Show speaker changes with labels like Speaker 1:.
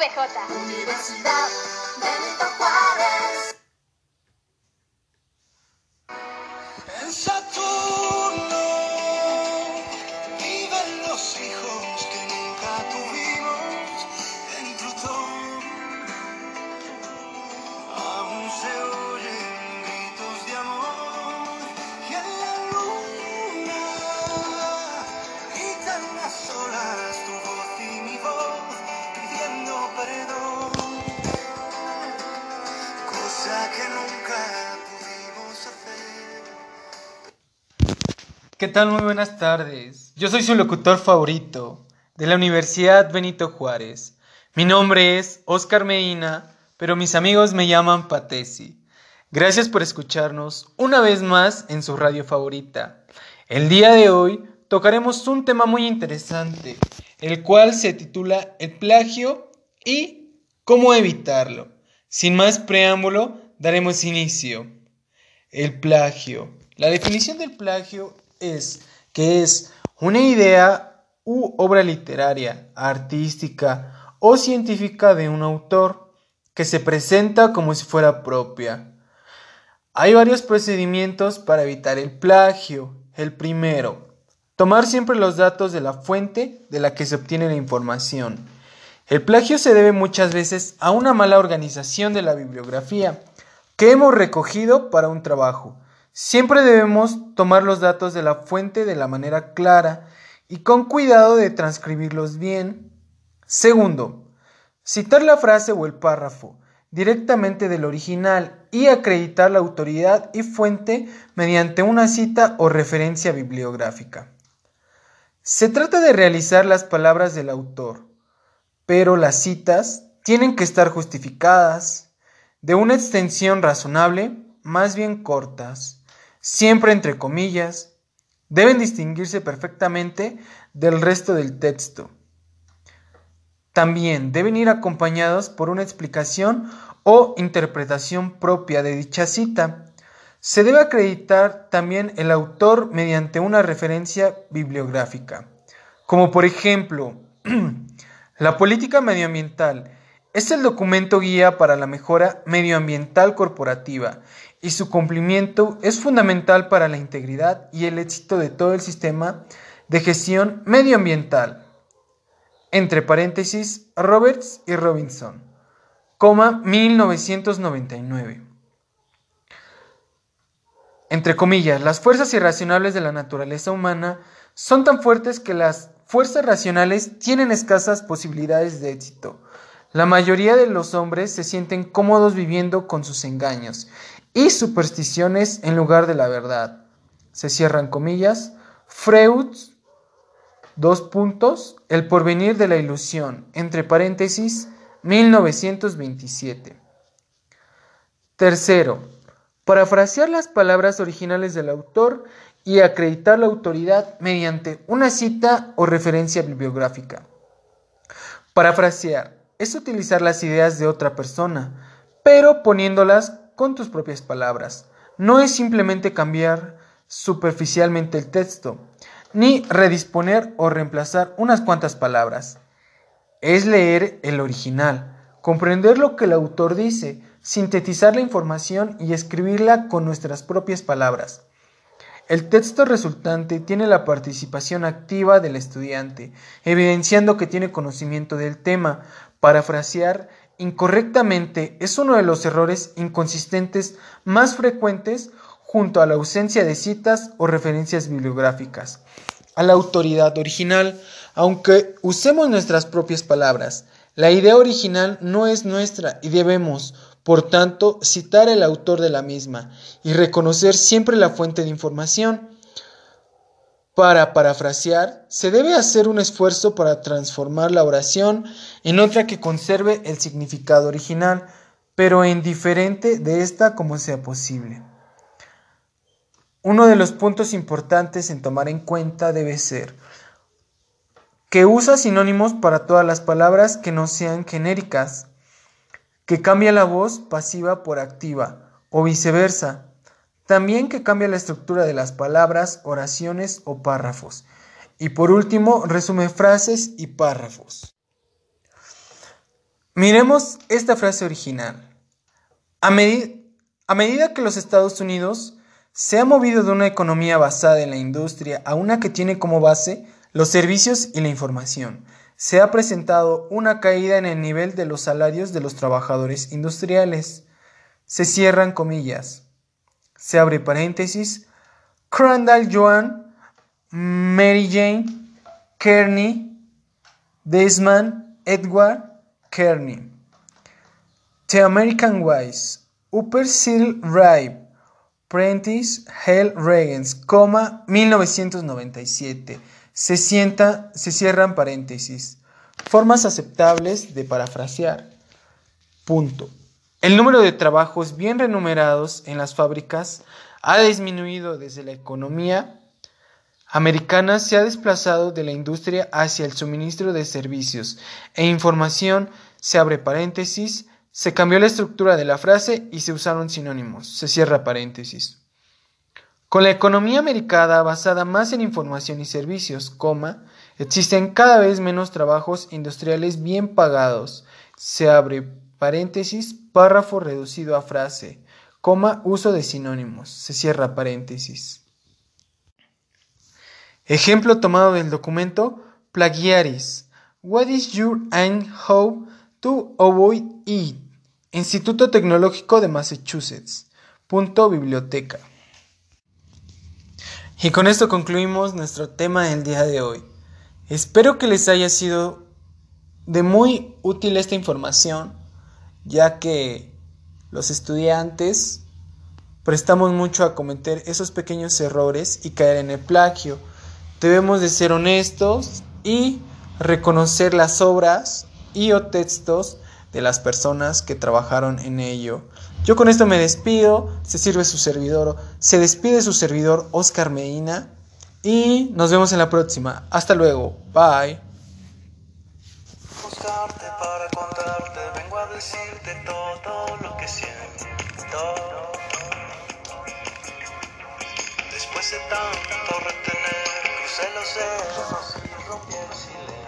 Speaker 1: VJ.
Speaker 2: Universidad Benito Juárez.
Speaker 3: ¿Qué tal? Muy buenas tardes. Yo soy su locutor favorito de la Universidad Benito Juárez. Mi nombre es Oscar Medina, pero mis amigos me llaman Patesi. Gracias por escucharnos una vez más en su radio favorita. El día de hoy tocaremos un tema muy interesante, el cual se titula El plagio y cómo evitarlo. Sin más preámbulo, daremos inicio. El plagio. La definición del plagio es que es una idea u obra literaria, artística o científica de un autor que se presenta como si fuera propia. Hay varios procedimientos para evitar el plagio. El primero, tomar siempre los datos de la fuente de la que se obtiene la información. El plagio se debe muchas veces a una mala organización de la bibliografía que hemos recogido para un trabajo. Siempre debemos tomar los datos de la fuente de la manera clara y con cuidado de transcribirlos bien. Segundo, citar la frase o el párrafo directamente del original y acreditar la autoridad y fuente mediante una cita o referencia bibliográfica. Se trata de realizar las palabras del autor, pero las citas tienen que estar justificadas, de una extensión razonable, más bien cortas, siempre entre comillas, deben distinguirse perfectamente del resto del texto. También deben ir acompañados por una explicación o interpretación propia de dicha cita. Se debe acreditar también el autor mediante una referencia bibliográfica, como por ejemplo, la política medioambiental es el documento guía para la mejora medioambiental corporativa y su cumplimiento es fundamental para la integridad y el éxito de todo el sistema de gestión medioambiental. Entre paréntesis, Roberts y Robinson, coma 1999. Entre comillas, las fuerzas irracionales de la naturaleza humana son tan fuertes que las fuerzas racionales tienen escasas posibilidades de éxito. La mayoría de los hombres se sienten cómodos viviendo con sus engaños y supersticiones en lugar de la verdad. Se cierran comillas. Freud, dos puntos, El porvenir de la ilusión, entre paréntesis, 1927. Tercero, parafrasear las palabras originales del autor y acreditar la autoridad mediante una cita o referencia bibliográfica. Parafrasear es utilizar las ideas de otra persona, pero poniéndolas con tus propias palabras. No es simplemente cambiar superficialmente el texto, ni redisponer o reemplazar unas cuantas palabras. Es leer el original, comprender lo que el autor dice, sintetizar la información y escribirla con nuestras propias palabras. El texto resultante tiene la participación activa del estudiante, evidenciando que tiene conocimiento del tema. Parafrasear incorrectamente es uno de los errores inconsistentes más frecuentes junto a la ausencia de citas o referencias bibliográficas. A la autoridad original, aunque usemos nuestras propias palabras, la idea original no es nuestra y debemos, por tanto, citar el autor de la misma y reconocer siempre la fuente de información. Para parafrasear, se debe hacer un esfuerzo para transformar la oración en otra que conserve el significado original, pero en diferente de esta como sea posible. Uno de los puntos importantes en tomar en cuenta debe ser que usa sinónimos para todas las palabras que no sean genéricas, que cambia la voz pasiva por activa o viceversa, también que cambia la estructura de las palabras, oraciones o párrafos. Y por último, resume frases y párrafos. Miremos esta frase original. A, a medida que los Estados Unidos se ha movido de una economía basada en la industria a una que tiene como base los servicios y la información, se ha presentado una caída en el nivel de los salarios de los trabajadores industriales. Se cierran comillas. Se abre paréntesis. Crandall Joan, Mary Jane, Kearney, Desmond Edward Kearney. The American Wise, Upper Seal Ripe, Prentice Hell Regens, coma 1997. Se, sienta, se cierran paréntesis. Formas aceptables de parafrasear. Punto. El número de trabajos bien remunerados en las fábricas ha disminuido desde la economía americana se ha desplazado de la industria hacia el suministro de servicios. E información, se abre paréntesis, se cambió la estructura de la frase y se usaron sinónimos, se cierra paréntesis. Con la economía americana basada más en información y servicios, coma, existen cada vez menos trabajos industriales bien pagados, se abre paréntesis, párrafo reducido a frase, coma, uso de sinónimos, se cierra paréntesis. Ejemplo tomado del documento Plagiaris. What is your and how to avoid it? Instituto Tecnológico de Massachusetts. Punto biblioteca. Y con esto concluimos nuestro tema del día de hoy. Espero que les haya sido de muy útil esta información, ya que los estudiantes prestamos mucho a cometer esos pequeños errores y caer en el plagio. Debemos de ser honestos y reconocer las obras y o textos de las personas que trabajaron en ello. Yo con esto me despido, se sirve su servidor, se despide su servidor Oscar Medina y nos vemos en la próxima. Hasta luego, bye.
Speaker 4: Decirte todo lo que siento. Después de tanto retener, crucé los dedos